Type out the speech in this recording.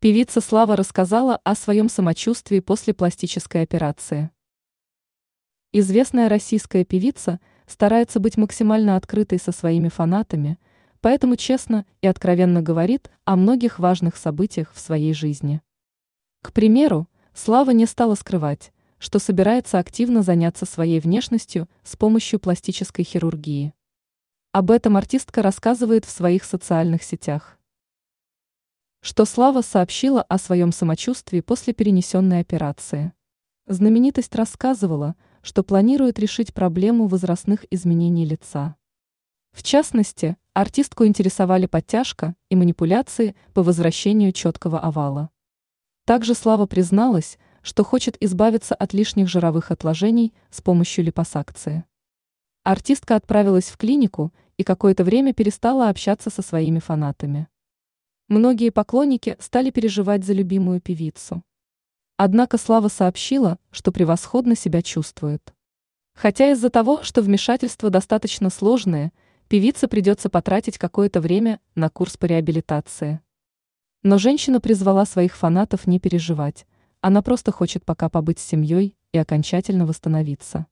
Певица Слава рассказала о своем самочувствии после пластической операции. Известная российская певица старается быть максимально открытой со своими фанатами, поэтому честно и откровенно говорит о многих важных событиях в своей жизни. К примеру, Слава не стала скрывать, что собирается активно заняться своей внешностью с помощью пластической хирургии. Об этом артистка рассказывает в своих социальных сетях что Слава сообщила о своем самочувствии после перенесенной операции. Знаменитость рассказывала, что планирует решить проблему возрастных изменений лица. В частности, артистку интересовали подтяжка и манипуляции по возвращению четкого овала. Также Слава призналась, что хочет избавиться от лишних жировых отложений с помощью липосакции. Артистка отправилась в клинику и какое-то время перестала общаться со своими фанатами. Многие поклонники стали переживать за любимую певицу. Однако Слава сообщила, что превосходно себя чувствует. Хотя из-за того, что вмешательства достаточно сложные, певице придется потратить какое-то время на курс по реабилитации. Но женщина призвала своих фанатов не переживать, она просто хочет пока побыть с семьей и окончательно восстановиться.